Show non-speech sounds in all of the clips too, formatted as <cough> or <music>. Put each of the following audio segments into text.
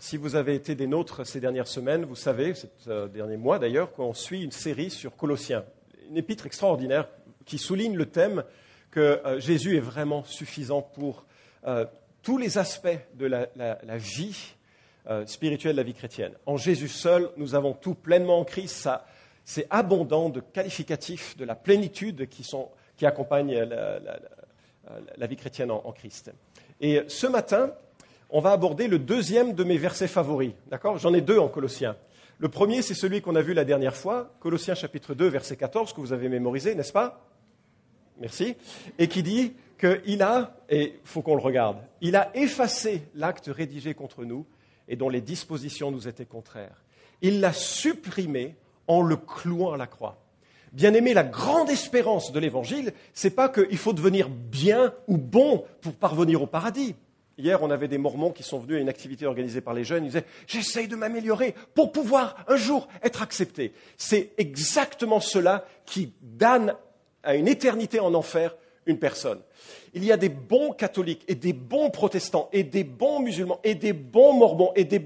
Si vous avez été des nôtres ces dernières semaines, vous savez, ces euh, derniers mois d'ailleurs, qu'on suit une série sur Colossiens, une épître extraordinaire qui souligne le thème que euh, Jésus est vraiment suffisant pour euh, tous les aspects de la, vie spirituelle de la vie chrétienne. En Jésus seul, nous avons tout pleinement en Christ. c'est abondant de qualificatifs de la plénitude qui, sont, qui accompagnent la, vie chrétienne en Christ. Et ce matin, on va aborder le deuxième de mes versets favoris. D'accord? J'en ai deux en Colossiens. Le premier, c'est celui qu'on a vu la dernière fois, Colossiens chapitre 2, verset 14, que vous avez mémorisé, n'est-ce pas? Merci. Et qui dit qu'il a, et il faut qu'on le regarde, il a effacé l'acte rédigé contre nous et dont les dispositions nous étaient contraires. Il l'a supprimé en le clouant à la croix. Bien aimé, la grande espérance de l'évangile, c'est pas qu'il faut devenir bien ou bon pour parvenir au paradis. Hier, on avait des Mormons qui sont venus à une activité organisée par les jeunes. Ils disaient J'essaye de m'améliorer pour pouvoir un jour être accepté. C'est exactement cela qui donne à une éternité en enfer une personne. Il y a des bons catholiques et des bons protestants et des bons musulmans et des bons mormons et des,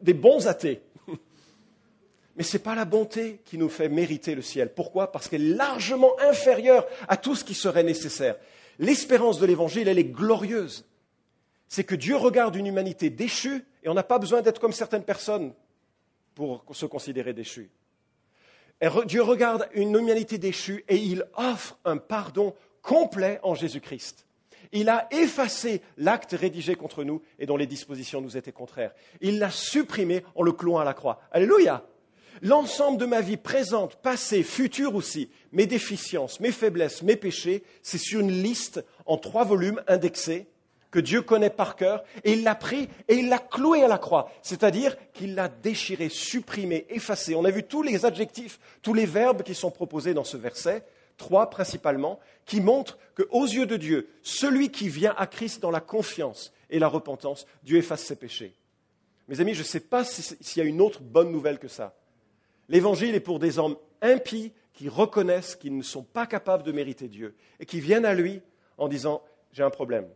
des bons athées. <laughs> Mais ce n'est pas la bonté qui nous fait mériter le ciel. Pourquoi? Parce qu'elle est largement inférieure à tout ce qui serait nécessaire. L'espérance de l'Évangile, elle est glorieuse c'est que Dieu regarde une humanité déchue et on n'a pas besoin d'être comme certaines personnes pour se considérer déchus. Dieu regarde une humanité déchue et il offre un pardon complet en Jésus-Christ. Il a effacé l'acte rédigé contre nous et dont les dispositions nous étaient contraires. Il l'a supprimé en le clouant à la croix. Alléluia. L'ensemble de ma vie présente, passée, future aussi, mes déficiences, mes faiblesses, mes péchés, c'est sur une liste en trois volumes indexés que Dieu connaît par cœur, et il l'a pris et il l'a cloué à la croix, c'est-à-dire qu'il l'a déchiré, supprimé, effacé. On a vu tous les adjectifs, tous les verbes qui sont proposés dans ce verset, trois principalement, qui montrent qu'aux yeux de Dieu, celui qui vient à Christ dans la confiance et la repentance, Dieu efface ses péchés. Mes amis, je ne sais pas s'il y a une autre bonne nouvelle que ça. L'évangile est pour des hommes impies qui reconnaissent qu'ils ne sont pas capables de mériter Dieu et qui viennent à lui en disant J'ai un problème,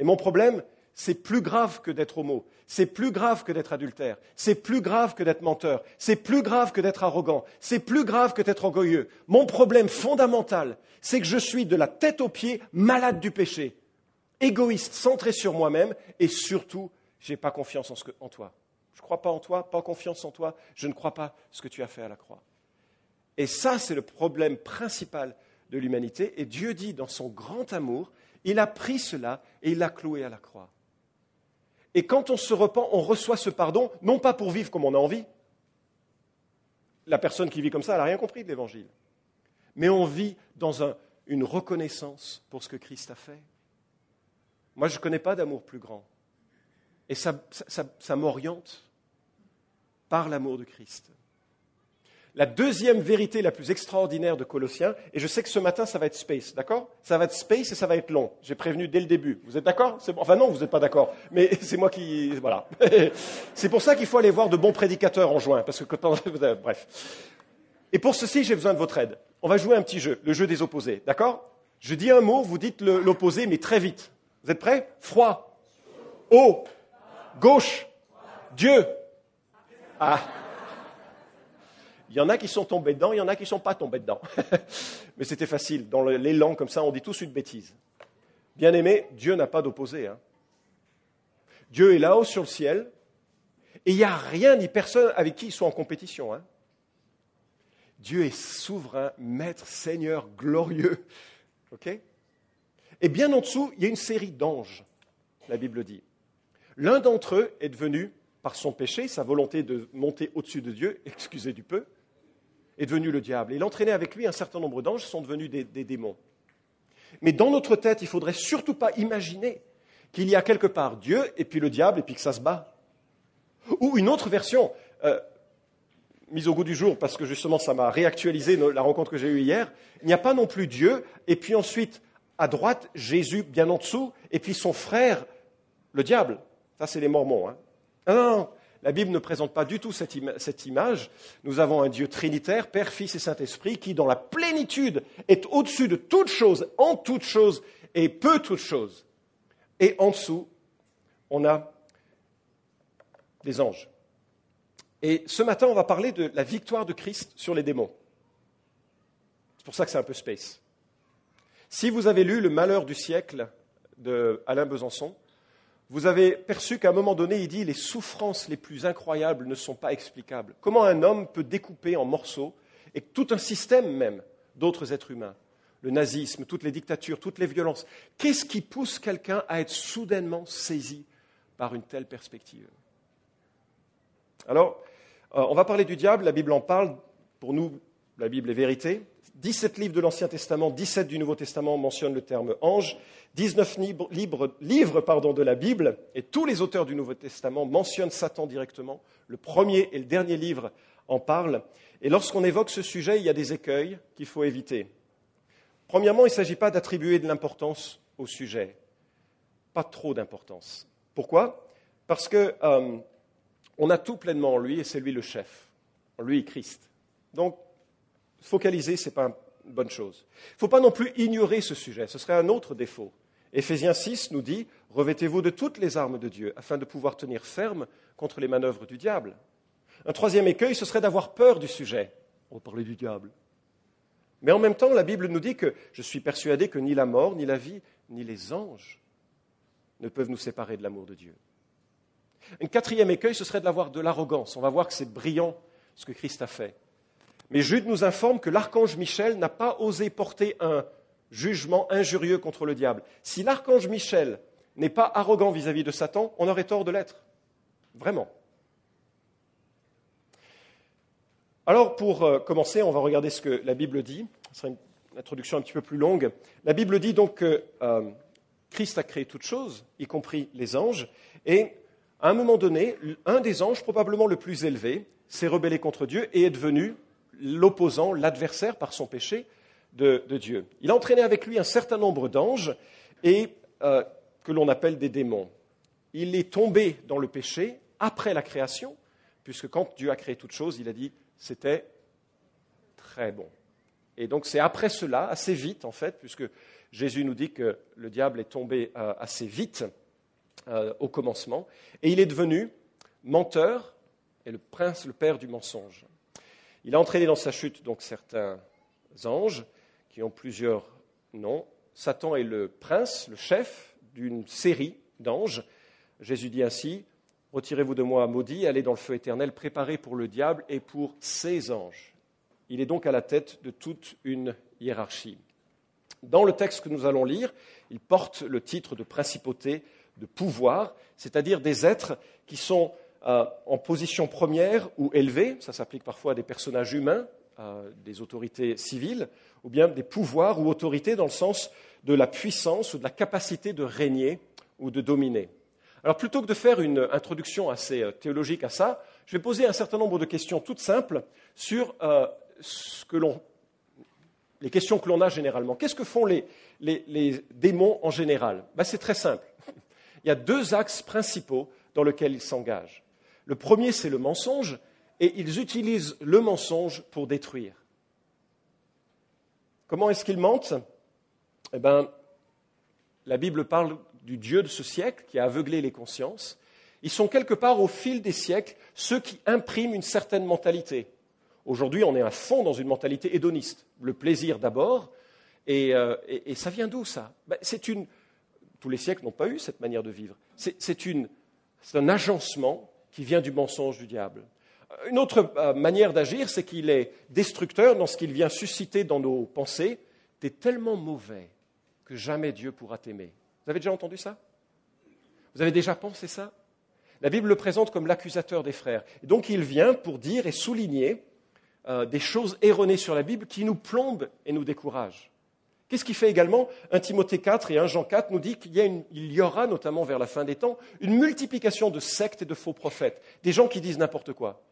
et mon problème, c'est plus grave que d'être homo, c'est plus grave que d'être adultère, c'est plus grave que d'être menteur, c'est plus grave que d'être arrogant, c'est plus grave que d'être orgueilleux. Mon problème fondamental, c'est que je suis de la tête aux pieds malade du péché, égoïste, centré sur moi-même, et surtout, je n'ai pas confiance en, toi. Je ne crois pas en toi, pas confiance en toi, je ne crois pas ce que tu as fait à la croix. Et ça, c'est le problème principal de l'humanité. Et Dieu dit, dans son grand amour, il a pris cela et il l'a cloué à la croix. Et quand on se repent, on reçoit ce pardon, non pas pour vivre comme on a envie. La personne qui vit comme ça, elle n'a rien compris de l'Évangile. Mais on vit dans une reconnaissance pour ce que Christ a fait. Moi, je ne connais pas d'amour plus grand. Et ça m'oriente par l'amour de Christ la deuxième vérité la plus extraordinaire de Colossiens, et je sais que ce matin, ça va être space, d'accord? Ça va être space et ça va être long. J'ai prévenu dès le début. Vous êtes d'accord? Enfin non, vous n'êtes pas d'accord, mais <laughs> c'est moi qui... Voilà. <laughs> c'est pour ça qu'il faut aller voir de bons prédicateurs en juin, parce que quand... <laughs> Bref. Et pour ceci, j'ai besoin de votre aide. On va jouer un petit jeu, le jeu des opposés, d'accord? Je dis un mot, vous dites l'opposé, mais très vite. Vous êtes prêts? Froid. Eau. Gauche. Dieu. Ah. Il y en a qui sont tombés dedans, il y en a qui ne sont pas tombés dedans. <laughs> Mais c'était facile. Dans l'élan comme ça, on dit tous une bêtise. Bien aimé, Dieu n'a pas d'opposé. Hein. Dieu est là-haut sur le ciel, et il n'y a rien ni personne avec qui il soit en compétition. Hein. Dieu est souverain, maître, seigneur, glorieux. <laughs> et bien en dessous, il y a une série d'anges, la Bible dit. L'un d'entre eux est devenu, par son péché, sa volonté de monter au-dessus de Dieu, <laughs> excusez du peu, est devenu le diable. Il entraînait avec lui un certain nombre d'anges sont devenus des, démons. Mais dans notre tête, il ne faudrait surtout pas imaginer qu'il y a quelque part Dieu et puis le diable et puis que ça se bat. Ou une autre version, euh, mise au goût du jour parce que justement ça m'a réactualisé la rencontre que j'ai eue hier, il n'y a pas non plus Dieu et puis ensuite à droite Jésus bien en dessous et puis son frère le diable. Ça c'est les mormons. Hein. Non, non, la Bible ne présente pas du tout cette, image. Nous avons un Dieu trinitaire, Père, Fils et Saint-Esprit, qui, dans la plénitude, est au-dessus de toute chose, en toute chose et peut toute chose. Et en dessous, on a des anges. Et ce matin, on va parler de la victoire de Christ sur les démons. C'est pour ça que c'est un peu space. Si vous avez lu Le malheur du siècle de Alain Besançon, vous avez perçu qu'à un moment donné, il dit les souffrances les plus incroyables ne sont pas explicables. Comment un homme peut découper en morceaux et tout un système même d'autres êtres humains, le nazisme, toutes les dictatures, toutes les violences, qu'est-ce qui pousse quelqu'un à être soudainement saisi par une telle perspective? Alors, euh, on va parler du diable, la Bible en parle, pour nous, la Bible est vérité. 17 livres de l'Ancien Testament, 17 du Nouveau Testament mentionnent le terme ange, 19 livres, de la Bible, et tous les auteurs du Nouveau Testament mentionnent Satan directement. Le premier et le dernier livre en parlent. Et lorsqu'on évoque ce sujet, il y a des écueils qu'il faut éviter. Premièrement, il ne s'agit pas d'attribuer de l'importance au sujet. Pas trop d'importance. Pourquoi? Parce que euh, on a tout pleinement en lui et c'est lui le chef. En lui, Christ. Donc, focaliser, ce n'est pas une bonne chose. Il ne faut pas non plus ignorer ce sujet, ce serait un autre défaut. Éphésiens 6 nous dit Revêtez-vous de toutes les armes de Dieu afin de pouvoir tenir ferme contre les manœuvres du diable. Un troisième écueil, ce serait d'avoir peur du sujet. On va parler du diable. Mais en même temps, la Bible nous dit que je suis persuadé que ni la mort, ni la vie, ni les anges ne peuvent nous séparer de l'amour de Dieu. Un quatrième écueil, ce serait d'avoir de l'arrogance. On va voir que c'est brillant ce que Christ a fait. Mais Jude nous informe que l'archange Michel n'a pas osé porter un jugement injurieux contre le diable. Si l'archange Michel n'est pas arrogant vis-à-vis de Satan, on aurait tort de l'être. Vraiment. Alors, pour euh, commencer, on va regarder ce que la Bible dit. Ce sera une introduction un petit peu plus longue. La Bible dit donc que euh, Christ a créé toutes choses, y compris les anges, et à un moment donné, un des anges, probablement le plus élevé, s'est rebellé contre Dieu et est devenu l'opposant, l'adversaire par son péché de, Dieu. Il a entraîné avec lui un certain nombre d'anges et euh, que l'on appelle des démons. Il est tombé dans le péché après la création, puisque quand Dieu a créé toute chose, il a dit c'était très bon. Et donc c'est après cela, assez vite en fait, puisque Jésus nous dit que le diable est tombé euh, assez vite euh, au commencement, et il est devenu menteur et le prince, le père du mensonge. Il a entraîné dans sa chute donc certains anges qui ont plusieurs noms. Satan est le prince, le chef d'une série d'anges. Jésus dit ainsi Retirez-vous de moi, maudit, allez dans le feu éternel, préparé pour le diable et pour ses anges. Il est donc à la tête de toute une hiérarchie. Dans le texte que nous allons lire, il porte le titre de principauté, de pouvoir, c'est-à-dire des êtres qui sont euh, en position première ou élevée, ça s'applique parfois à des personnages humains, des autorités civiles, ou bien des pouvoirs ou autorités dans le sens de la puissance ou de la capacité de régner ou de dominer. Alors plutôt que de faire une introduction assez euh, théologique à ça, je vais poser un certain nombre de questions toutes simples sur euh, les questions que l'on a généralement. Qu'est-ce que font les, démons en général? Ben, C'est très simple. <laughs> Il y a deux axes principaux dans lesquels ils s'engagent. Le premier, c'est le mensonge, et ils utilisent le mensonge pour détruire. Comment est-ce qu'ils mentent? Eh bien, la Bible parle du Dieu de ce siècle qui a aveuglé les consciences. Ils sont quelque part au fil des siècles ceux qui impriment une certaine mentalité. Aujourd'hui, on est à fond dans une mentalité hédoniste. Le plaisir d'abord, et, euh, ça vient d'où ça? Ben, C'est une. Tous les siècles n'ont pas eu cette manière de vivre. C'est un agencement qui vient du mensonge du diable. Une autre euh, manière d'agir, c'est qu'il est destructeur dans ce qu'il vient susciter dans nos pensées. Tu es tellement mauvais que jamais Dieu pourra t'aimer. Vous avez déjà entendu ça? Vous avez déjà pensé ça? La Bible le présente comme l'accusateur des frères. Et donc il vient pour dire et souligner euh, des choses erronées sur la Bible qui nous plombent et nous découragent. Qu'est-ce qui fait également? 1 Timothée 4 et 1 Jean 4 nous dit qu'il y, aura, notamment vers la fin des temps, une multiplication de sectes et de faux prophètes, des gens qui disent n'importe quoi.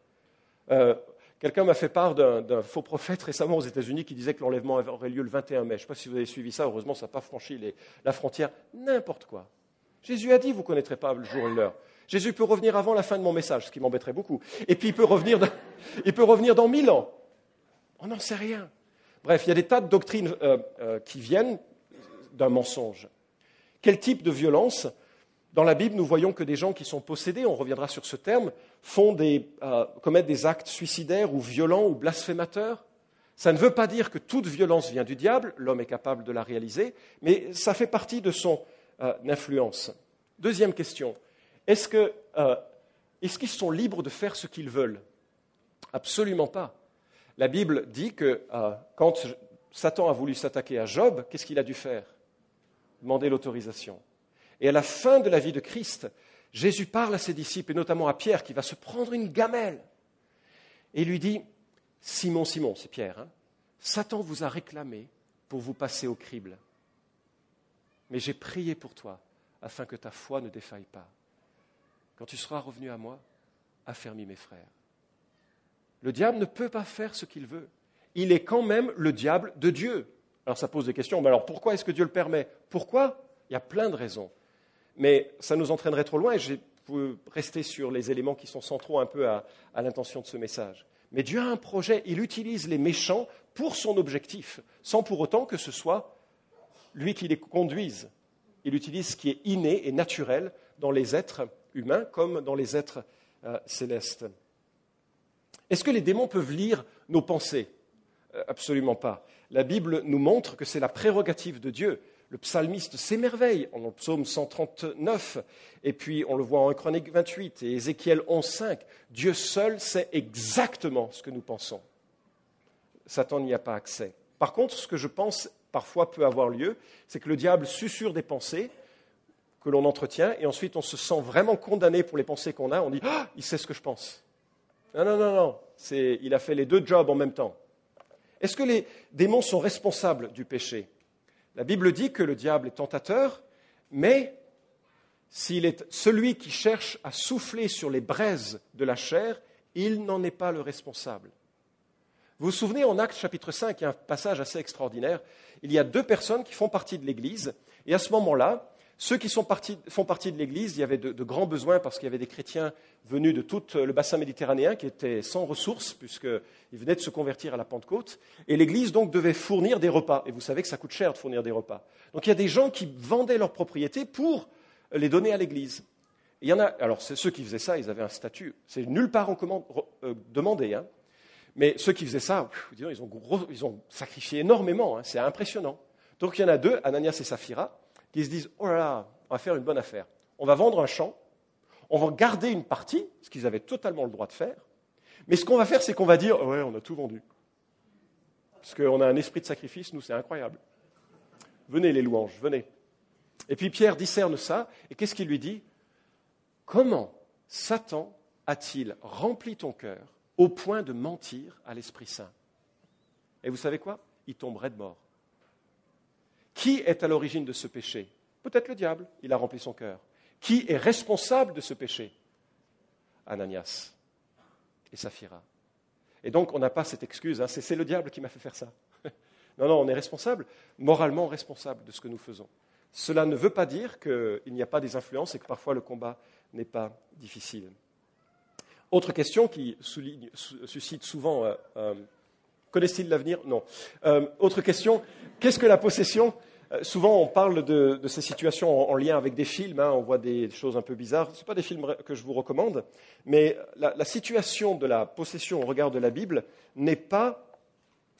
Euh, quelqu'un m'a fait part d'un faux prophète récemment aux États-Unis qui disait que l'enlèvement aurait lieu le 21 mai. Je ne sais pas si vous avez suivi ça, heureusement ça n'a pas franchi la frontière. N'importe quoi. Jésus a dit, vous ne connaîtrez pas le jour et l'heure. Jésus peut revenir avant la fin de mon message, ce qui m'embêterait beaucoup. Et puis il peut revenir dans, <laughs> il peut revenir dans mille ans. On n'en sait rien. Bref, il y a des tas de doctrines euh, euh, qui viennent d'un mensonge. Quel type de violence? Dans la Bible, nous voyons que des gens qui sont possédés, on reviendra sur ce terme, font des, euh, commettent des actes suicidaires ou violents ou blasphémateurs. Ça ne veut pas dire que toute violence vient du diable, l'homme est capable de la réaliser, mais ça fait partie de son influence. Deuxième question, est-ce que, est-ce qu'ils sont libres de faire ce qu'ils veulent? Absolument pas. La Bible dit que quand Satan a voulu s'attaquer à Job, qu'est-ce qu'il a dû faire? Demander l'autorisation. Et à la fin de la vie de Christ, Jésus parle à ses disciples, et notamment à Pierre, qui va se prendre une gamelle, et lui dit, Simon, Simon, c'est Pierre, hein, Satan vous a réclamé pour vous passer au crible. Mais j'ai prié pour toi, afin que ta foi ne défaille pas. Quand tu seras revenu à moi, affermis mes frères. Le diable ne peut pas faire ce qu'il veut. Il est quand même le diable de Dieu. Alors ça pose des questions. Mais alors pourquoi est-ce que Dieu le permet? Pourquoi? Il y a plein de raisons. Mais ça nous entraînerait trop loin et je peux rester sur les éléments qui sont centraux un peu à, l'intention de ce message. Mais Dieu a un projet, il utilise les méchants pour son objectif, sans pour autant que ce soit lui qui les conduise. Il utilise ce qui est inné et naturel dans les êtres humains comme dans les êtres euh, célestes. Est-ce que les démons peuvent lire nos pensées? Euh, Absolument pas. La Bible nous montre que c'est la prérogative de Dieu le psalmiste s'émerveille en le psaume 139, et puis on le voit en Chronique 28 et Ézéchiel 11.5. Dieu seul sait exactement ce que nous pensons. Satan n'y a pas accès. Par contre, ce que je pense parfois peut avoir lieu, c'est que le diable susurre des pensées que l'on entretient, et ensuite on se sent vraiment condamné pour les pensées qu'on a. On dit ah, il sait ce que je pense. Non, non, non, non. il a fait les deux jobs en même temps. Est-ce que les démons sont responsables du péché? La Bible dit que le diable est tentateur, mais s'il est celui qui cherche à souffler sur les braises de la chair, il n'en est pas le responsable. Vous vous souvenez, en Actes chapitre 5, il y a un passage assez extraordinaire. Il y a deux personnes qui font partie de l'Église, et à ce moment-là, ceux qui font partie de l'Église, il y avait de, grands besoins parce qu'il y avait des chrétiens venus de tout le bassin méditerranéen qui étaient sans ressources puisqu'ils venaient de se convertir à la Pentecôte. Et l'Église donc devait fournir des repas. Et vous savez que ça coûte cher de fournir des repas. Donc il y a des gens qui vendaient leurs propriétés pour les donner à l'Église. Il y en a, alors ceux qui faisaient ça, ils avaient un statut. C'est nulle part euh, demandé. Hein. Mais ceux qui faisaient ça, ils, ont sacrifié énormément. Hein. C'est impressionnant. Donc il y en a deux, Ananias et Saphira qui se disent Oh là là, on va faire une bonne affaire. On va vendre un champ, on va garder une partie, ce qu'ils avaient totalement le droit de faire, mais ce qu'on va faire, c'est qu'on va dire Ouais, on a tout vendu. Parce qu'on a un esprit de sacrifice, nous, c'est incroyable. Venez, les louanges, venez. Et puis Pierre discerne ça, et qu'est-ce qu'il lui dit? Comment Satan a-t-il rempli ton cœur au point de mentir à l'Esprit Saint? Et vous savez quoi? Il tomberait de mort. Qui est à l'origine de ce péché Peut-être le diable, il a rempli son cœur. Qui est responsable de ce péché Ananias et Saphira. Et donc, on n'a pas cette excuse, hein, c'est le diable qui m'a fait faire ça. <laughs> non, non, on est responsable, moralement responsable de ce que nous faisons. Cela ne veut pas dire qu'il n'y a pas des influences et que parfois le combat n'est pas difficile. Autre question qui suscite souvent euh, euh, Connaissent-ils l'avenir? Non. Euh, autre question qu'est-ce que la possession? Euh, souvent, on parle de, ces situations en, lien avec des films. Hein, on voit des choses un peu bizarres. Ce pas des films que je vous recommande, mais la, situation de la possession au regard de la Bible n'est pas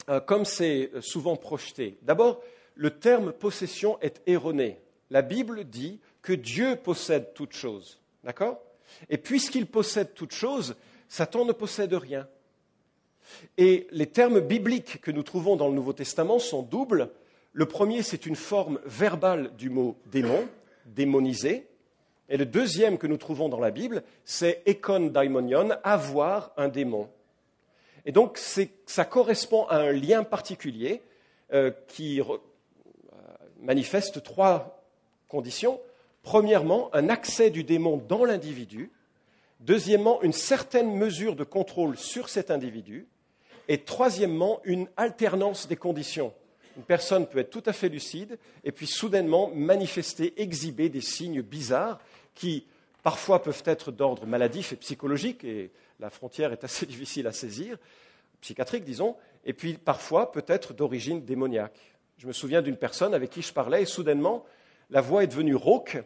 euh, comme c'est souvent projeté. D'abord, le terme possession est erroné. La Bible dit que Dieu possède toute chose. D'accord? Et puisqu'il possède toute chose, Satan ne possède rien. Et les termes bibliques que nous trouvons dans le Nouveau Testament sont doubles. Le premier, c'est une forme verbale du mot démon, démonisé. Et le deuxième que nous trouvons dans la Bible, c'est ekon daimonion, avoir un démon. Et donc, ça correspond à un lien particulier euh, qui euh, manifeste trois conditions. Premièrement, un accès du démon dans l'individu. Deuxièmement, une certaine mesure de contrôle sur cet individu. Et troisièmement, une alternance des conditions une personne peut être tout à fait lucide et puis soudainement manifester, exhiber des signes bizarres qui parfois peuvent être d'ordre maladif et psychologique, et la frontière est assez <laughs> difficile à saisir, psychiatrique disons, et puis parfois peut être d'origine démoniaque. Je me souviens d'une personne avec qui je parlais et soudainement la voix est devenue rauque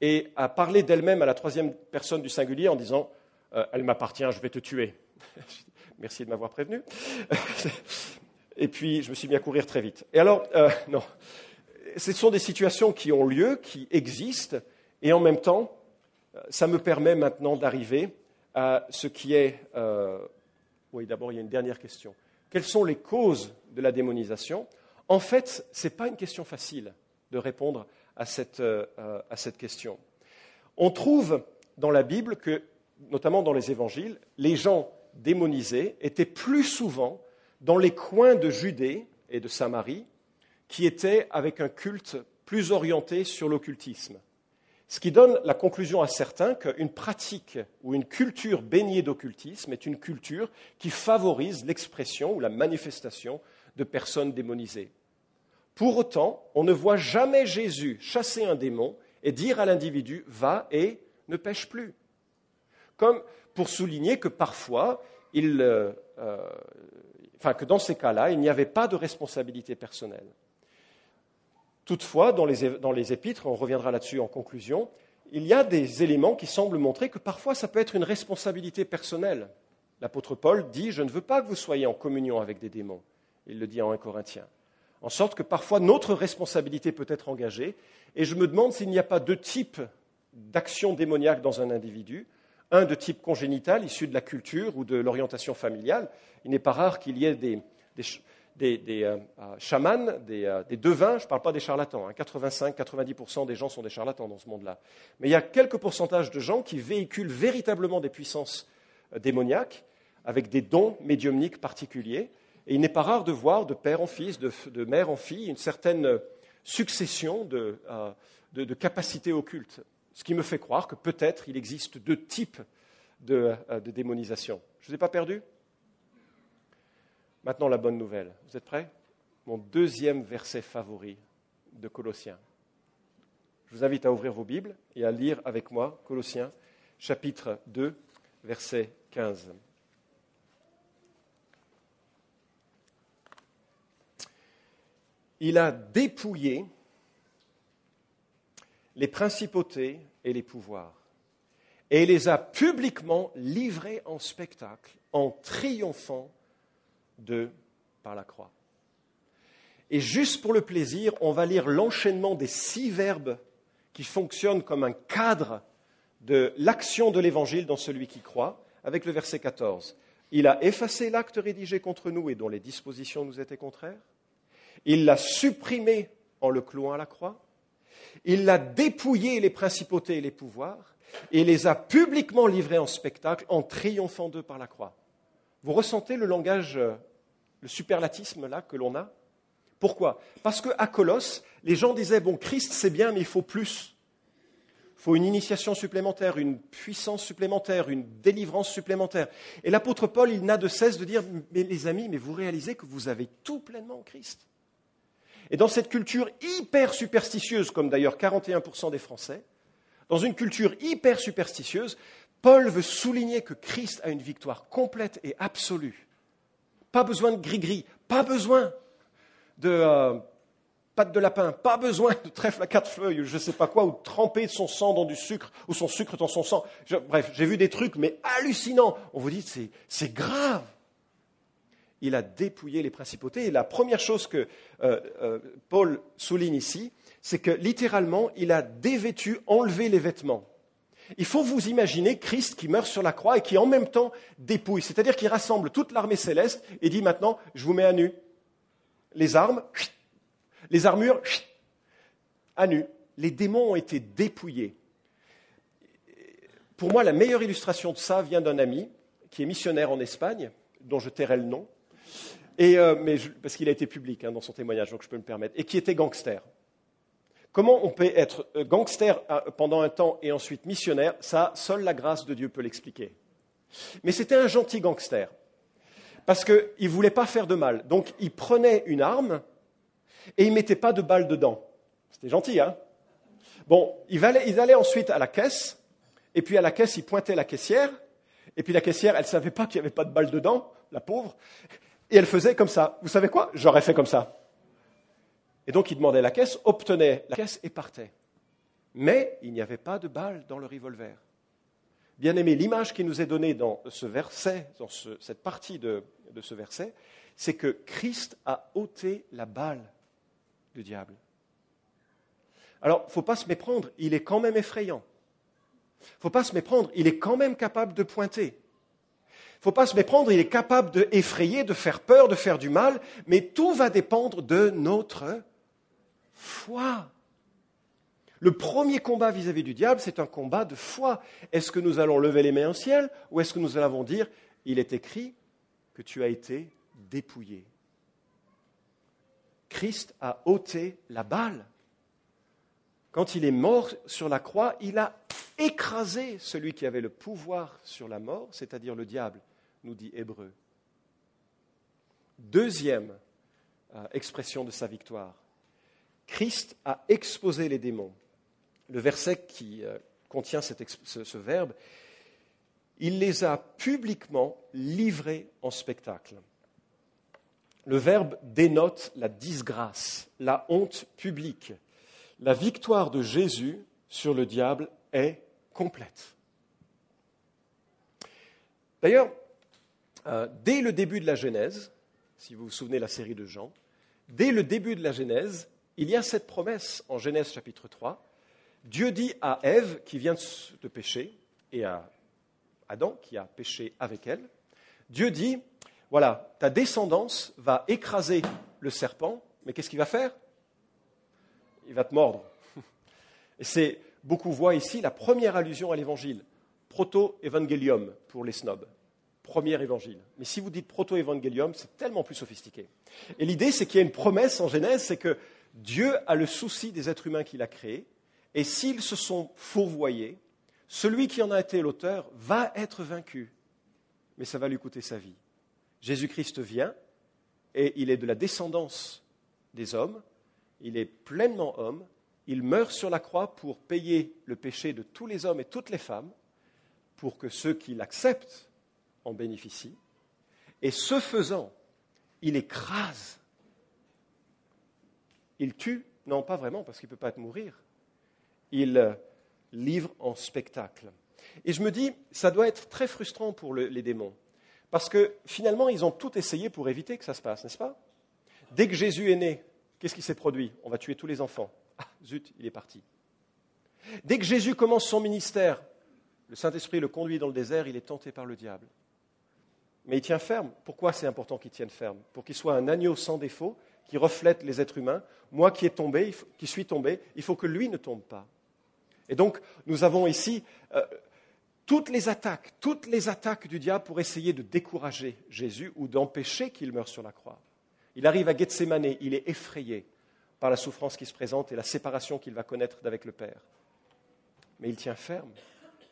et à parler d'elle-même à la troisième personne du singulier en disant euh, Elle m'appartient, je vais te tuer. <laughs> Merci de m'avoir prévenu. <laughs> et puis, je me suis mis à courir très vite. Et alors, euh, non, ce sont des situations qui ont lieu, qui existent, et en même temps, ça me permet maintenant d'arriver à ce qui est. Euh, oui, d'abord, il y a une dernière question. Quelles sont les causes de la démonisation? En fait, ce n'est pas une question facile de répondre à cette, euh, à cette question. On trouve dans la Bible que, notamment dans les évangiles, les gens démonisés étaient plus souvent dans les coins de Judée et de Samarie, qui étaient avec un culte plus orienté sur l'occultisme. Ce qui donne la conclusion à certains qu'une pratique ou une culture baignée d'occultisme est une culture qui favorise l'expression ou la manifestation de personnes démonisées. Pour autant, on ne voit jamais Jésus chasser un démon et dire à l'individu va et ne pêche plus. Comme pour souligner que parfois, il, euh, euh, enfin, que dans ces cas-là, il n'y avait pas de responsabilité personnelle. Toutefois, dans les, épîtres, on reviendra là-dessus en conclusion, il y a des éléments qui semblent montrer que parfois ça peut être une responsabilité personnelle. L'apôtre Paul dit Je ne veux pas que vous soyez en communion avec des démons. Il le dit en 1 Corinthiens. En sorte que parfois notre responsabilité peut être engagée. Et je me demande s'il n'y a pas deux types d'action démoniaque dans un individu. Un de type congénital, issu de la culture ou de l'orientation familiale. Il n'est pas rare qu'il y ait des, des, des euh, euh, chamans, euh, des, devins, je ne parle pas des charlatans, 85-90% hein. des gens sont des charlatans dans ce monde-là. Mais il y a quelques pourcentages de gens qui véhiculent véritablement des puissances démoniaques avec des dons médiumniques particuliers. Et il n'est pas rare de voir de père en fils, de, mère en fille, une certaine succession de, capacités occultes. Ce qui me fait croire que peut-être il existe deux types de, de démonisation. Je ne vous ai pas perdu? Maintenant, la bonne nouvelle. Vous êtes prêts? Mon deuxième verset favori de Colossiens. Je vous invite à ouvrir vos Bibles et à lire avec moi Colossiens chapitre 2, verset 15. Il a dépouillé les principautés et les pouvoirs et les a publiquement livrés en spectacle en triomphant de par la croix. Et juste pour le plaisir, on va lire l'enchaînement des six verbes qui fonctionnent comme un cadre de l'action de l'Évangile dans celui qui croit, avec le verset 14. Il a effacé l'acte rédigé contre nous et dont les dispositions nous étaient contraires. Il l'a supprimé en le clouant à la croix. Il l'a dépouillé les principautés et les pouvoirs et les a publiquement livrés en spectacle en triomphant d'eux par la croix. Vous ressentez le langage, euh, le superlatisme là que l'on a? Pourquoi? Parce qu'à Colosse, les gens disaient bon, Christ c'est bien, mais il faut plus. Il faut une initiation supplémentaire, une puissance supplémentaire, une délivrance supplémentaire. Et l'apôtre Paul, il n'a de cesse de dire mais les amis, mais vous réalisez que vous avez tout pleinement en Christ. Et dans cette culture hyper superstitieuse, comme d'ailleurs 41% des Français, dans une culture hyper superstitieuse, Paul veut souligner que Christ a une victoire complète et absolue. Pas besoin de gris-gris, pas besoin de euh, pâte de lapin, pas besoin de trèfle à quatre feuilles, je ne sais pas quoi, ou de tremper son sang dans du sucre, ou son sucre dans son sang. bref, j'ai vu des trucs, mais hallucinants. On vous dit, c'est grave. Il a dépouillé les principautés. Et la première chose que euh, euh, Paul souligne ici, c'est que littéralement, il a dévêtu, enlevé les vêtements. Il faut vous imaginer Christ qui meurt sur la croix et qui en même temps dépouille, c'est-à-dire qu'il rassemble toute l'armée céleste et dit maintenant, je vous mets à nu. Les armes, les armures, à nu. Les démons ont été dépouillés. Pour moi, la meilleure illustration de ça vient d'un ami qui est missionnaire en Espagne, dont je tairai le nom, et, euh, mais parce qu'il a été public hein, dans son témoignage, donc je peux me permettre, et qui était gangster. Comment on peut être euh, gangster euh, pendant un temps et ensuite missionnaire? Ça, seule la grâce de Dieu peut l'expliquer. Mais c'était un gentil gangster. Parce qu'il ne voulait pas faire de mal. Donc il prenait une arme et il ne mettait pas de balle dedans. C'était gentil, hein? Bon, il allait, ensuite à la caisse, et puis à la caisse, il pointait la caissière, et puis la caissière, elle ne savait pas qu'il n'y avait pas de balle dedans, la pauvre, et elle faisait comme ça. Vous savez quoi? J'aurais fait comme ça. Et donc il demandait la caisse, obtenait la caisse et partait. Mais il n'y avait pas de balle dans le revolver. Bien aimé, l'image qui nous est donnée dans ce verset, dans cette partie de, de ce verset, c'est que Christ a ôté la balle du diable. Alors, il ne faut pas se méprendre, il est quand même effrayant. Il ne faut pas se méprendre, il est quand même capable de pointer. Faut pas se méprendre, il est capable d'effrayer, de faire peur, de faire du mal, mais tout va dépendre de notre foi. Le premier combat vis-à-vis du diable, c'est un combat de foi. Est-ce que nous allons lever les mains au ciel ou est-ce que nous allons dire, il est écrit que tu as été dépouillé Christ a ôté la balle. Quand il est mort sur la croix, il a écrasé celui qui avait le pouvoir sur la mort, c'est-à-dire le diable, nous dit Hébreu. Deuxième euh, expression de sa victoire. Christ a exposé les démons le verset qui euh, contient ce, verbe, il les a publiquement livrés en spectacle. Le verbe dénote la disgrâce, la honte publique. La victoire de Jésus sur le diable est complète. D'ailleurs, euh, dès le début de la Genèse, si vous vous souvenez de la série de Jean, dès le début de la Genèse, il y a cette promesse en Genèse chapitre 3 Dieu dit à Ève, qui vient de pécher, et à Adam, qui a péché avec elle, Dieu dit, voilà, ta descendance va écraser le serpent, mais qu'est-ce qu'il va faire? Il va te mordre. <laughs> Et c'est, beaucoup voient ici la première allusion à l'évangile, proto-évangélium pour les snobs. Premier évangile. Mais si vous dites proto-évangélium, c'est tellement plus sophistiqué. Et l'idée, c'est qu'il y a une promesse en Genèse, c'est que Dieu a le souci des êtres humains qu'il a créés, et s'ils se sont fourvoyés, celui qui en a été l'auteur va être vaincu, mais ça va lui coûter sa vie. Jésus-Christ vient et il est de la descendance des hommes, il est pleinement homme, il meurt sur la croix pour payer le péché de tous les hommes et toutes les femmes, pour que ceux qui l'acceptent en bénéficient, et ce faisant, il écrase, il tue, non pas vraiment parce qu'il ne peut pas mourir, il livre en spectacle. Et je me dis, ça doit être très frustrant pour les démons, parce que finalement, ils ont tout essayé pour éviter que ça se passe, n'est-ce pas? Dès que Jésus est né, qu'est-ce qui s'est produit? On va tuer tous les enfants. Ah, zut, il est parti. Dès que Jésus commence son ministère, le Saint-Esprit le conduit dans le désert, il est tenté par le diable. Mais il tient ferme. Pourquoi c'est important qu'il tienne ferme? Pour qu'il soit un agneau sans défaut, qui reflète les êtres humains. Moi qui, tombé, qui suis tombé, il faut que lui ne tombe pas. Et donc, nous avons ici euh, toutes les attaques, toutes les attaques du diable pour essayer de décourager Jésus ou d'empêcher qu'il meure sur la croix. Il arrive à Gethsemane, il est effrayé par la souffrance qui se présente et la séparation qu'il va connaître d'avec le Père. Mais il tient ferme.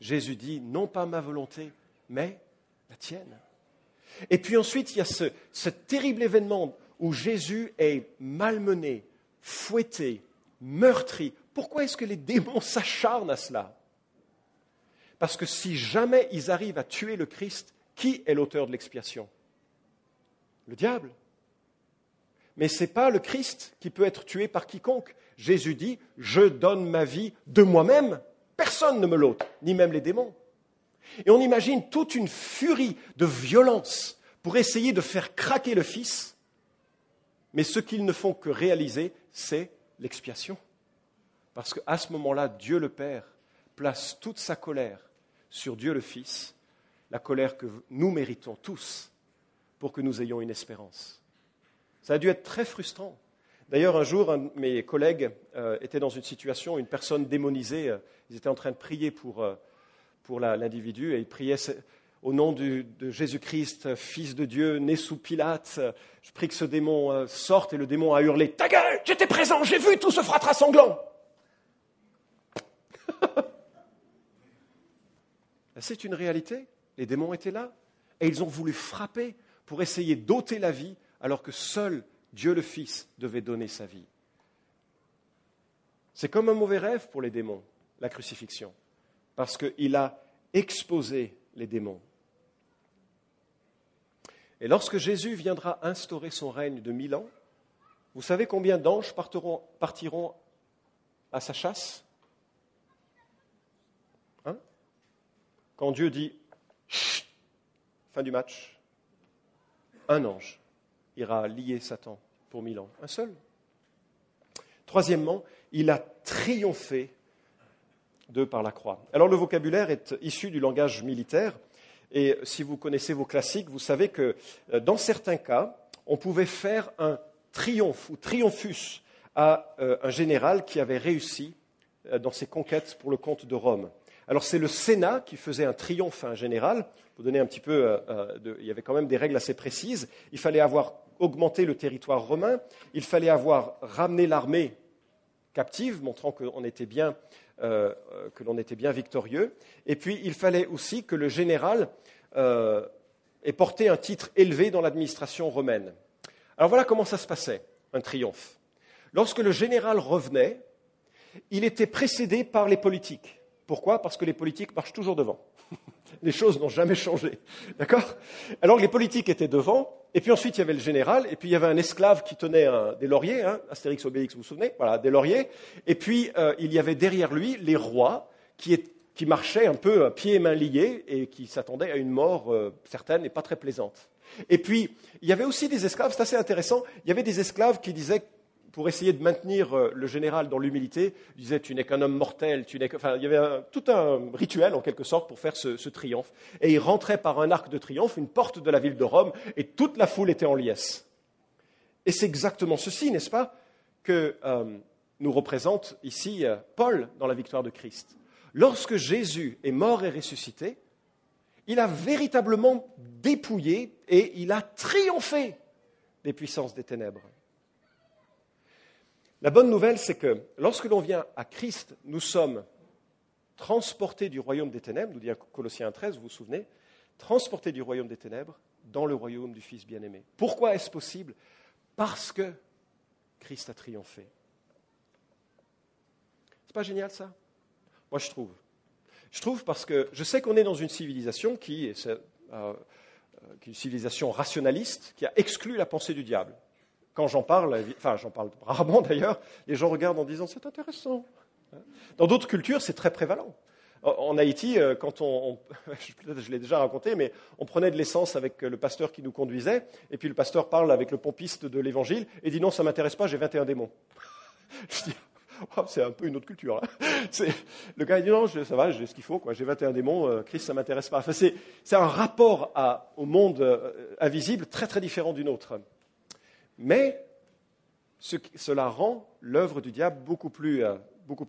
Jésus dit, non pas ma volonté, mais la tienne. Et puis ensuite, il y a ce, terrible événement où Jésus est malmené, fouetté, meurtri, pourquoi est-ce que les démons <laughs> s'acharnent à cela? Parce que si jamais ils arrivent à tuer le Christ, qui est l'auteur de l'expiation? Le diable. Mais ce n'est pas le Christ qui peut être tué par quiconque. Jésus dit, je donne ma vie de moi-même, personne ne me l'ôte, ni même les démons. Et on imagine toute une furie de violence pour essayer de faire craquer le Fils, mais ce qu'ils ne font que réaliser, c'est l'expiation. Parce qu'à ce moment-là, Dieu le Père place toute sa colère sur Dieu le Fils, la colère que nous méritons tous pour que nous ayons une espérance. Ça a dû être très frustrant. D'ailleurs, un jour, un de mes collègues euh, était dans une situation, une personne démonisée, euh, ils étaient en train de prier pour, euh, pour l'individu, et ils priaient au nom de Jésus-Christ, Fils de Dieu, né sous Pilate, je prie que ce démon sorte, et le démon a hurlé, Ta gueule, j'étais présent, j'ai vu tout ce fratras sanglant. <laughs> C'est une réalité. Les démons étaient là. Et ils ont voulu frapper pour essayer d'ôter la vie alors que seul Dieu le Fils devait donner sa vie. C'est comme un mauvais rêve pour les démons, la crucifixion, parce qu'il a exposé les démons. Et lorsque Jésus viendra instaurer son règne de mille ans, vous savez combien d'anges partiront, à sa chasse? Hein? Quand Dieu dit fin du match, un ange ira lier Satan pour mille ans, un seul. Troisièmement, il a triomphé de par la croix. Alors le vocabulaire est issu du langage militaire. Et si vous connaissez vos classiques, vous savez que euh, dans certains cas, on pouvait faire un triomphe ou triomphus à euh, un général qui avait réussi euh, dans ses conquêtes pour le compte de Rome. Alors c'est le Sénat qui faisait un triomphe à un général. Pour donner un petit peu, il y avait quand même des règles assez précises. Il fallait avoir augmenté le territoire romain. Il fallait avoir ramené l'armée captive, montrant qu'on était bien euh, que l'on était bien victorieux. Et puis, il fallait aussi que le général euh, ait porté un titre élevé dans l'administration romaine. Alors voilà comment ça se passait, un triomphe. Lorsque le général revenait, il était précédé par les politiques. Pourquoi? Parce que les politiques marchent toujours devant. Les choses n'ont jamais changé. D'accord? Alors les politiques étaient devant, et puis ensuite il y avait le général, et puis il y avait un esclave qui tenait des lauriers, hein, Astérix Obélix, vous vous souvenez? Voilà, des lauriers. Et puis euh, il y avait derrière lui les rois qui, marchaient un peu pieds et mains liés et qui s'attendaient à une mort euh, certaine et pas très plaisante. Et puis il y avait aussi des esclaves, c'est assez intéressant, il y avait des esclaves qui disaient pour essayer de maintenir euh, le général dans l'humilité, il disait Tu n'es qu'un homme mortel, tu n'es Enfin, il y avait tout un rituel, en quelque sorte, pour faire ce, triomphe. Et il rentrait par un arc de triomphe, une porte de la ville de Rome, et toute la foule était en liesse. Et c'est exactement ceci, n'est-ce pas, que euh, nous représente ici euh, Paul dans la victoire de Christ. Lorsque Jésus est mort et ressuscité, il a véritablement dépouillé et il a triomphé des puissances des ténèbres. La bonne nouvelle, c'est que lorsque l'on vient à Christ, nous sommes transportés du royaume des ténèbres, nous dit Colossiens 13, vous vous souvenez, transportés du royaume des ténèbres dans le royaume du Fils bien-aimé. Pourquoi est-ce possible? Parce que Christ a triomphé. C'est pas génial ça? Moi je trouve. Je trouve parce que je sais qu'on est dans une civilisation qui est, euh, euh, une civilisation rationaliste, qui a exclu la pensée du diable. Quand j'en parle, enfin j'en parle rarement <laughs> d'ailleurs, les gens regardent en disant c'est intéressant. Dans d'autres cultures, c'est très prévalent. En Haïti, euh, quand on, <laughs> je l'ai déjà raconté, mais on prenait de l'essence avec le pasteur qui nous conduisait, et puis le pasteur parle avec le pompiste de l'évangile et dit non, ça m'intéresse pas, j'ai 21 démons. <laughs> Je dis, oh, c'est un peu une autre culture. Hein. Le gars dit non, ça va, j'ai ce qu'il faut, j'ai 21 démons, euh, Christ, ça m'intéresse pas. Enfin, c'est un rapport au monde euh, invisible très très différent d'une autre. Mais cela rend l'œuvre du diable beaucoup plus, euh,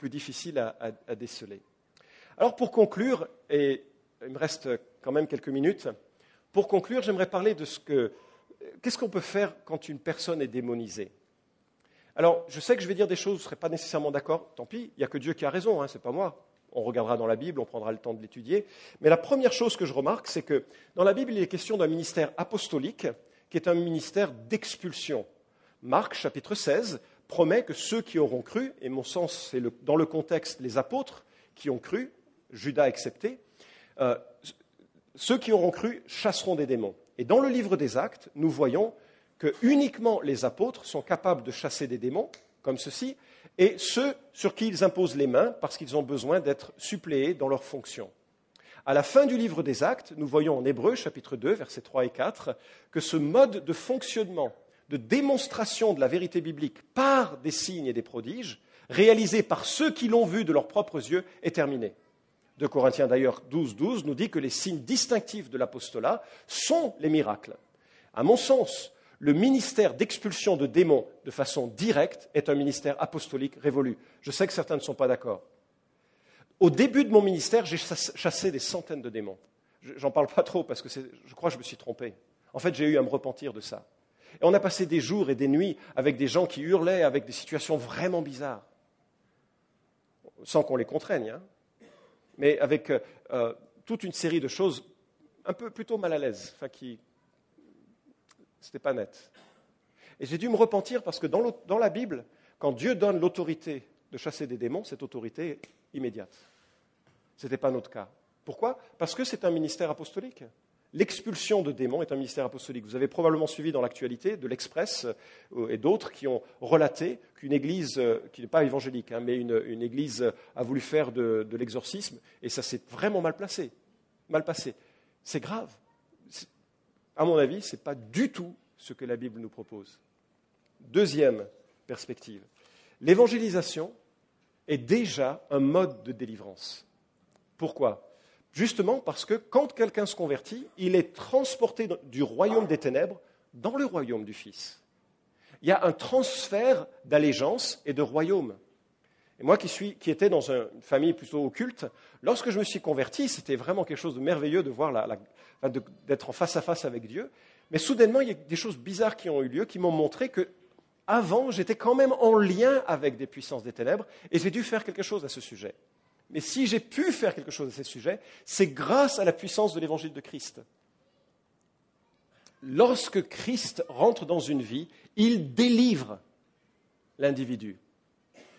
difficile à, déceler. Alors pour conclure, et il me reste quand même quelques minutes, pour conclure, j'aimerais parler de ce que qu'est-ce qu'on peut faire quand une personne est démonisée? Alors, je sais que je vais dire des choses, vous ne serez pas nécessairement d'accord, tant pis, il n'y a que Dieu qui a raison, hein, ce n'est pas moi. On regardera dans la Bible, on prendra le temps de l'étudier. Mais la première chose que je remarque, c'est que dans la Bible, il est question d'un ministère apostolique qui est un ministère d'expulsion. Marc, chapitre 16, promet que ceux qui auront cru, et mon sens, c'est dans le contexte les apôtres qui ont cru, Judas excepté, euh, ceux qui auront cru chasseront des démons. Et dans le livre des Actes, nous voyons que uniquement les apôtres sont capables de chasser des démons, comme ceci, et ceux sur qui ils imposent les mains parce qu'ils ont besoin d'être suppléés dans leurs fonctions. À la fin du livre des Actes, nous voyons en Hébreu, chapitre 2, versets 3 et 4, que ce mode de fonctionnement, de démonstration de la vérité biblique par des signes et des prodiges, réalisés par ceux qui l'ont vu de leurs propres yeux, est terminé. De Corinthiens d'ailleurs 12, 12 nous dit que les signes distinctifs de l'apostolat sont les miracles. À mon sens, le ministère d'expulsion de démons de façon directe est un ministère apostolique révolu. Je sais que certains ne sont pas d'accord. Au début de mon ministère, j'ai chassé des centaines de démons. J'en parle pas trop parce que je crois que je me suis trompé. En fait, j'ai eu à me repentir de ça. Et on a passé des jours et des nuits avec des gens qui hurlaient, avec des situations vraiment bizarres, sans qu'on les contraigne, hein. mais avec euh, euh, toute une série de choses un peu plutôt mal à l'aise, enfin qui, c'était pas net. Et j'ai dû me repentir parce que dans la Bible, quand Dieu donne l'autorité de chasser des démons, cette autorité immédiate. Ce n'était pas notre cas. Pourquoi? Parce que c'est un ministère apostolique. L'expulsion de démons est un ministère apostolique. Vous avez probablement suivi dans l'actualité de l'Express euh, et d'autres qui ont relaté qu'une église, euh, qui n'est pas évangélique, hein, mais une, église a voulu faire de, l'exorcisme et ça s'est vraiment mal placé. mal passé. C'est grave. À mon avis, ce n'est pas du tout ce que la Bible nous propose. Deuxième perspective. L'évangélisation est déjà un mode de délivrance. Pourquoi? Justement parce que quand quelqu'un se convertit, il est transporté du royaume des ténèbres dans le royaume du Fils. Il y a un transfert d'allégeance et de royaume. Et moi qui, suis, qui étais dans une famille plutôt occulte, lorsque je me suis converti, c'était vraiment quelque chose de merveilleux de voir d'être en face à face avec Dieu. Mais soudainement, il y a des choses bizarres qui ont eu lieu, qui m'ont montré que avant, j'étais quand même en lien avec des puissances des ténèbres, et j'ai dû faire quelque chose à ce sujet. Mais si j'ai pu faire quelque chose à ce sujet, c'est grâce à la puissance de l'évangile de Christ. Lorsque Christ rentre dans une vie, il délivre l'individu.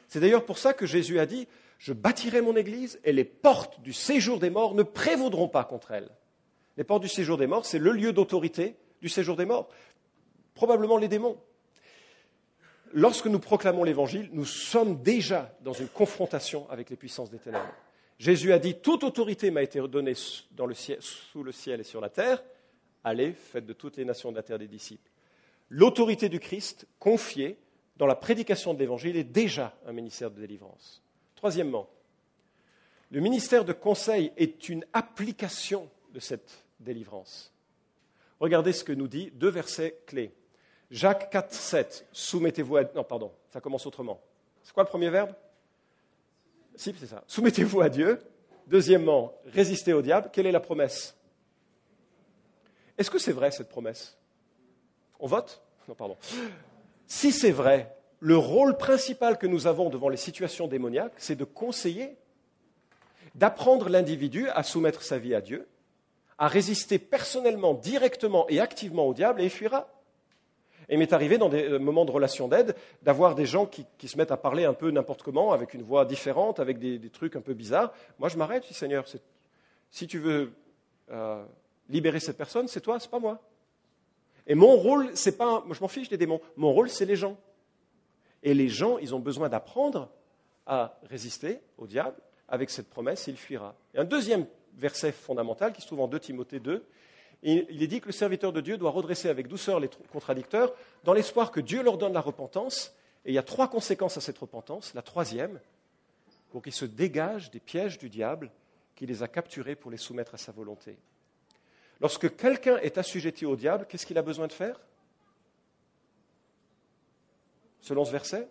C'est d'ailleurs pour ça que Jésus a dit Je bâtirai mon église et les portes du séjour des morts ne prévaudront pas contre elle. Les portes du séjour des morts, c'est le lieu d'autorité du séjour des morts. Probablement les démons lorsque nous proclamons l'Évangile, nous sommes déjà dans une confrontation avec les puissances des ténèbres. Jésus a dit, toute autorité m'a été donnée sous le ciel et sur la terre. Allez, faites de toutes les nations de la terre des disciples. L'autorité du Christ confiée dans la prédication de l'Évangile est déjà un ministère de délivrance. Troisièmement, le ministère de conseil est une application de cette délivrance. Regardez ce que nous dit deux versets clés. Jacques 4, 7, soumettez-vous à... Non, pardon, ça commence autrement. C'est quoi le premier verbe? Si, c'est ça. Soumettez-vous à Dieu. Deuxièmement, résistez au diable. Quelle est la promesse? Est-ce que c'est vrai cette promesse? On vote? Non, pardon. Si c'est vrai, le rôle principal que nous avons devant les situations démoniaques, c'est de conseiller, d'apprendre l'individu à soumettre sa vie à Dieu, à résister personnellement, directement et activement au diable et il fuira. Et il m'est arrivé dans des euh, moments de relation d'aide d'avoir des gens qui, se mettent à parler un peu n'importe comment, avec une voix différente, avec des, trucs un peu bizarres. Moi, je m'arrête, je dis Seigneur, si tu veux euh, libérer cette personne, c'est toi, c'est pas moi. Et mon rôle, c'est pas, moi je m'en fiche des démons. Mon rôle, c'est les gens. Et les gens, ils ont besoin d'apprendre à résister au diable avec cette promesse, il fuira. Et un deuxième verset fondamental qui se trouve en 2 Timothée 2, il est dit que le serviteur de Dieu doit redresser avec douceur les contradicteurs, dans l'espoir que Dieu leur donne la repentance. Et il y a trois conséquences à cette repentance. La troisième, pour qu'ils se dégagent des pièges du diable qui les a capturés pour les soumettre à sa volonté. Lorsque quelqu'un est assujetti au diable, qu'est-ce qu'il a besoin de faire? Selon ce verset,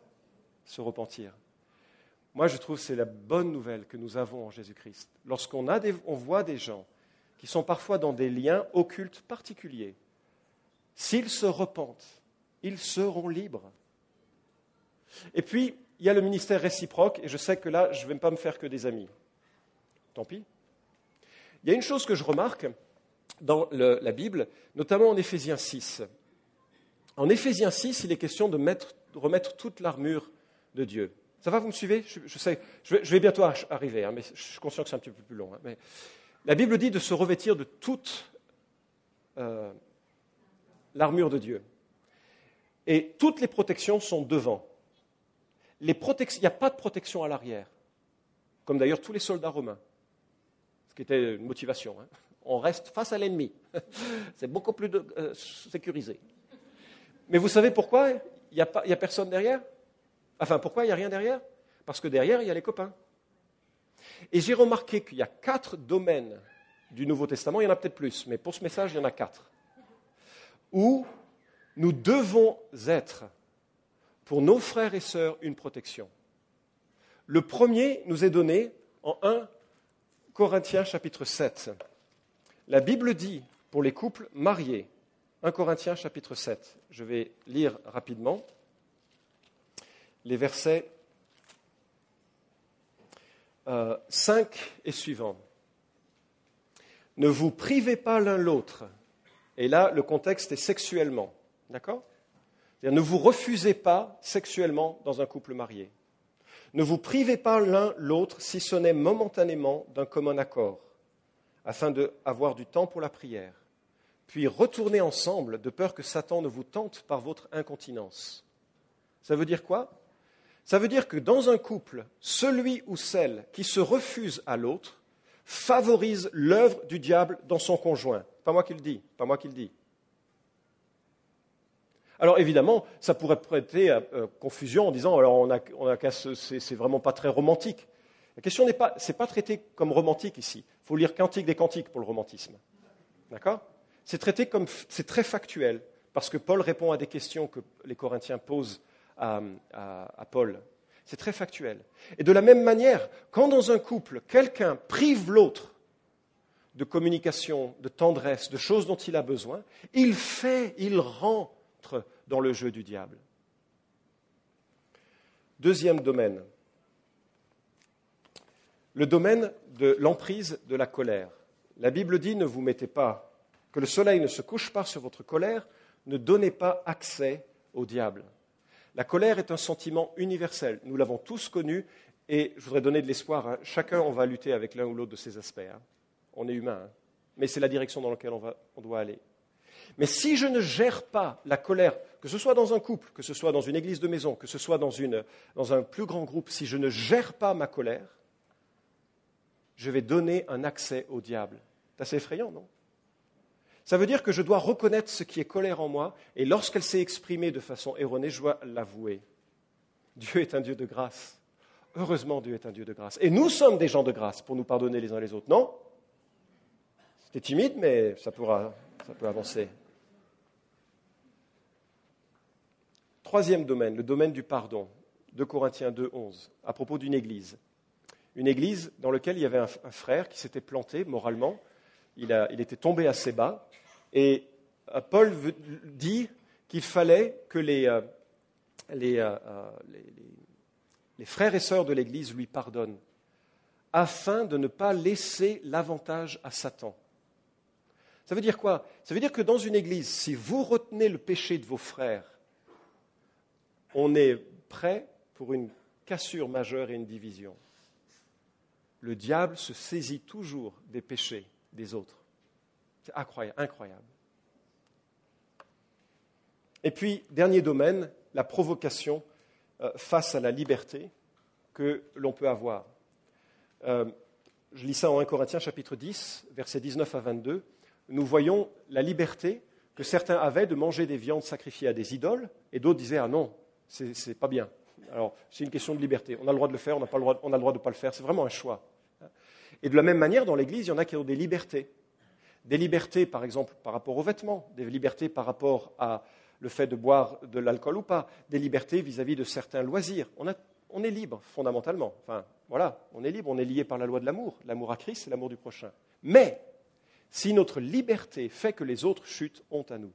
se repentir. Moi, je trouve que c'est la bonne nouvelle que nous avons en Jésus-Christ. Lorsqu'on voit des gens qui sont parfois dans des liens occultes particuliers, s'ils se repentent, ils seront libres. Et puis, il y a le ministère réciproque, et je sais que là, je ne vais pas me faire que des amis. Tant pis. Il y a une chose que je remarque dans la Bible, notamment en Éphésiens 6. En Éphésiens 6, il est question de, remettre toute l'armure de Dieu. Ça va, vous me suivez? Je, sais, je vais, bientôt arriver, hein, mais je suis conscient que c'est un petit peu plus long. Hein, la Bible dit de se revêtir de toute euh, l'armure de Dieu. Et toutes les protections sont devant. il n'y a pas de protection à l'arrière, comme d'ailleurs tous les soldats romains, ce qui était une motivation. Hein. On reste face à l'ennemi. <laughs> C'est beaucoup plus euh, sécurisé. Mais vous savez pourquoi il n'y a, a, personne derrière? Enfin, pourquoi il n'y a rien derrière? Parce que derrière, il y a les copains. Et j'ai remarqué qu'il y a quatre domaines du Nouveau Testament, il y en a peut-être plus, mais pour ce message, il y en a quatre, où nous devons être, pour nos frères et sœurs, une protection. Le premier nous est donné en 1 Corinthiens chapitre 7. La Bible dit, pour les couples mariés, 1 Corinthiens chapitre 7, je vais lire rapidement les versets 5 euh, et suivant. Ne vous privez pas l'un l'autre. Et là, le contexte est sexuellement. D'accord? Ne vous refusez pas sexuellement dans un couple marié. Ne vous privez pas l'un l'autre si ce n'est momentanément d'un commun accord, afin d'avoir du temps pour la prière. Puis retournez ensemble de peur que Satan ne vous tente par votre incontinence. Ça veut dire quoi? Ça veut dire que dans un couple, celui ou celle qui se refuse à l'autre favorise l'œuvre du diable dans son conjoint. Pas moi qui le dis, pas moi qui le dis. Alors évidemment, ça pourrait prêter à euh, confusion en disant alors on a, on c'est vraiment pas très romantique. La question n'est pas, c'est pas traité comme romantique ici. Il faut lire Cantique des Cantiques pour le romantisme. D'accord? C'est traité comme, c'est très factuel parce que Paul répond à des questions que les Corinthiens posent à, Paul. C'est très factuel. Et de la même manière, quand dans un couple, quelqu'un prive l'autre de communication, de tendresse, de choses dont il a besoin, il fait, il rentre dans le jeu du diable. Deuxième domaine, le domaine de l'emprise de la colère. La Bible dit ne vous mettez pas, que le soleil ne se couche pas sur votre colère, ne donnez pas accès au diable. La colère est un sentiment universel. Nous l'avons tous connu et je voudrais donner de l'espoir. Hein. Chacun, on va lutter avec l'un ou l'autre de ces aspects. Hein. On est humain, hein. mais c'est la direction dans laquelle on, doit aller. Mais si je ne gère pas la colère, que ce soit dans un couple, que ce soit dans une église de maison, que ce soit dans, dans un plus grand groupe, si je ne gère pas ma colère, je vais donner un accès au diable. C'est assez effrayant, non? Ça veut dire que je dois reconnaître ce qui est colère en moi, et lorsqu'elle s'est exprimée de façon erronée, je dois l'avouer. Dieu est un Dieu de grâce. Heureusement, Dieu est un Dieu de grâce. Et nous sommes des gens de grâce pour nous pardonner les uns les autres, non? C'était timide, mais ça, pourra, peut avancer. Troisième domaine, le domaine du pardon. De Corinthiens 2, 11, à propos d'une église une église dans laquelle il y avait un, frère qui s'était planté moralement. Il, était tombé assez bas. Et euh, Paul dit qu'il fallait que euh, euh, les, frères et sœurs de l'Église lui pardonnent, afin de ne pas laisser l'avantage à Satan. Ça veut dire quoi? Ça veut dire que dans une Église, si vous retenez le péché de vos frères, on est prêt pour une cassure majeure et une division le diable se saisit toujours des péchés des autres. C'est incroyable. Et puis, dernier domaine, la provocation euh, face à la liberté que l'on peut avoir. Euh, je lis ça en 1 Corinthiens chapitre 10, versets 19 à 22. Nous voyons la liberté que certains avaient de manger des viandes sacrifiées à des idoles, et d'autres disaient Ah non, c'est pas bien. Alors, c'est une question de liberté. On a le droit de le faire, on, on a le droit de ne pas le faire. C'est vraiment un choix. Et de la même manière, dans l'Église, il y en a qui ont des libertés. Des libertés, par exemple, par rapport aux vêtements, des libertés par rapport à le fait de boire de l'alcool ou pas, des libertés vis-à-vis de certains loisirs. On, est libre, fondamentalement. Enfin, voilà, on est libre, on est lié par la loi de l'amour. L'amour à Christ, c'est l'amour du prochain. Mais, si notre liberté fait que les autres chutent, honte à nous.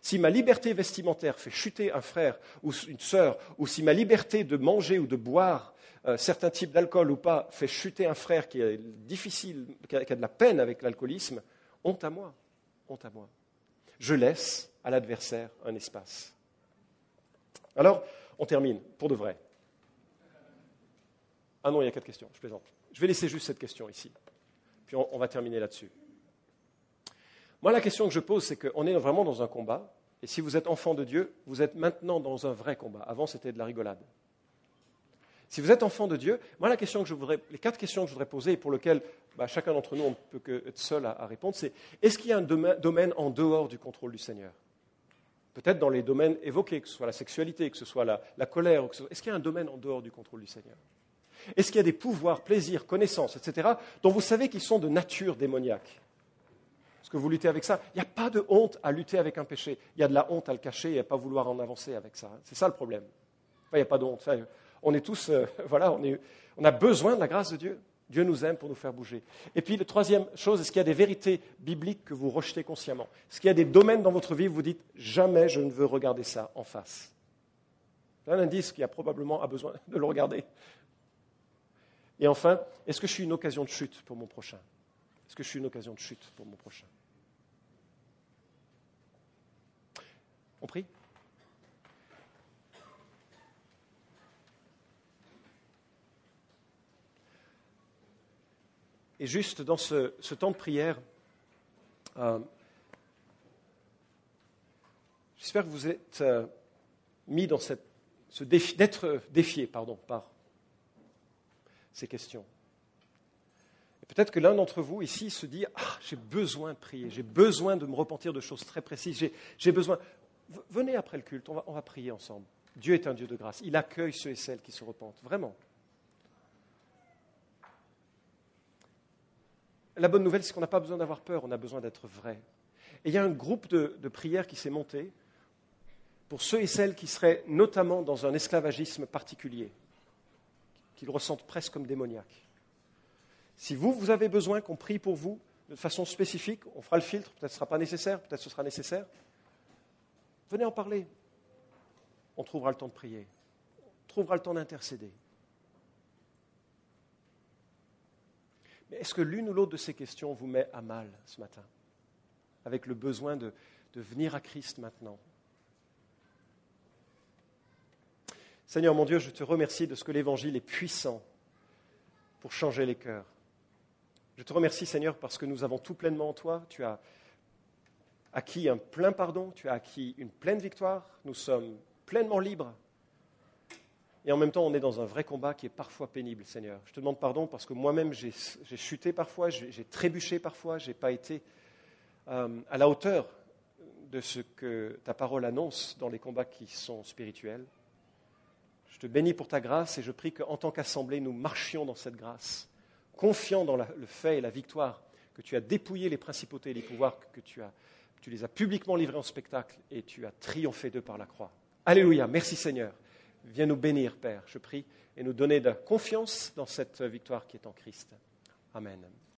Si ma liberté vestimentaire fait chuter un frère ou une sœur, ou si ma liberté de manger ou de boire euh, certains types d'alcool ou pas fait chuter un frère qui est difficile, qui a, de la peine avec l'alcoolisme, honte à moi, honte à moi. Je laisse à l'adversaire un espace. Alors, on termine, pour de vrai. Ah non, il y a quatre questions, je plaisante. Je vais laisser juste cette question ici, puis on, va terminer là-dessus. Moi, la question que je pose, c'est qu'on est vraiment dans un combat, et si vous êtes enfant de Dieu, vous êtes maintenant dans un vrai combat. Avant, c'était de la rigolade. Si vous êtes enfant de Dieu, moi, la question que je voudrais, les quatre questions que je voudrais poser et pour lesquelles bah, chacun d'entre nous, on ne peut que être seul à, répondre, c'est est-ce qu'il y a un domaine, en dehors du contrôle du Seigneur? Peut-être dans les domaines évoqués, que ce soit la sexualité, que ce soit la, colère, est-ce qu'il y a un domaine en dehors du contrôle du Seigneur? Est-ce qu'il y a des pouvoirs, plaisirs, connaissances, etc., dont vous savez qu'ils sont de nature démoniaque? Est-ce que vous luttez avec ça Il n'y a pas de honte à lutter avec un péché. Il y a de la honte à le cacher et à ne pas vouloir en avancer avec ça. C'est ça le problème. il n'y a pas de honte on est tous, euh, <laughs> voilà, on, a besoin de la grâce de Dieu. Dieu nous aime pour nous faire bouger. Et puis, la troisième chose, est-ce qu'il y a des vérités bibliques que vous rejetez consciemment? Est-ce qu'il y a des domaines dans votre vie où vous dites jamais je ne veux regarder ça en face? Un indice qui a probablement besoin de le regarder. Et enfin, est-ce que je suis une occasion de chute pour mon prochain? Est-ce que je suis une occasion de chute pour mon prochain? On prie? Et juste dans ce, temps de prière, euh, j'espère que vous êtes euh, mis dans ce défi, d'être défié par ces questions. Peut-être que l'un d'entre vous ici se dit ah, j'ai besoin de prier, j'ai besoin de me repentir de choses très précises, j'ai besoin. Venez après le culte, on va prier ensemble. Dieu est un Dieu de grâce. Il accueille ceux et celles qui se repentent, vraiment. La bonne nouvelle, c'est qu'on n'a pas besoin d'avoir peur, on a besoin d'être vrai. Et il y a un groupe de, prières qui s'est monté pour ceux et celles qui seraient notamment dans un esclavagisme particulier, qu'ils ressentent presque comme démoniaques. Si vous, vous avez besoin qu'on prie pour vous de façon spécifique, on fera le filtre, peut-être ce ne sera pas nécessaire, peut-être ce sera nécessaire. Venez en parler. On trouvera le temps de prier. On trouvera le temps d'intercéder. Mais est-ce que l'une ou l'autre de ces questions vous met à mal ce matin Avec le besoin de, de venir à Christ maintenant? Seigneur mon Dieu, je te remercie de ce que l'Évangile est puissant pour changer les cœurs. Je te remercie Seigneur parce que nous avons tout pleinement en toi. Tu as acquis un plein pardon, tu as acquis une pleine victoire, nous sommes pleinement libres. Et en même temps, on est dans un vrai combat qui est parfois pénible, Seigneur. Je te demande pardon parce que moi-même, j'ai chuté parfois, j'ai trébuché parfois, je n'ai pas été euh, à la hauteur de ce que ta parole annonce dans les combats qui sont spirituels. Je te bénis pour ta grâce et je prie qu'en tant qu'assemblée, nous marchions dans cette grâce, confiants dans le fait et la victoire que tu as dépouillé les principautés et les pouvoirs, que tu, as, tu les as publiquement livrés en spectacle et tu as triomphé d'eux par la croix. Alléluia, merci Seigneur. Viens nous bénir, Père, je prie, et nous donner de la confiance dans cette victoire qui est en Christ. Amen.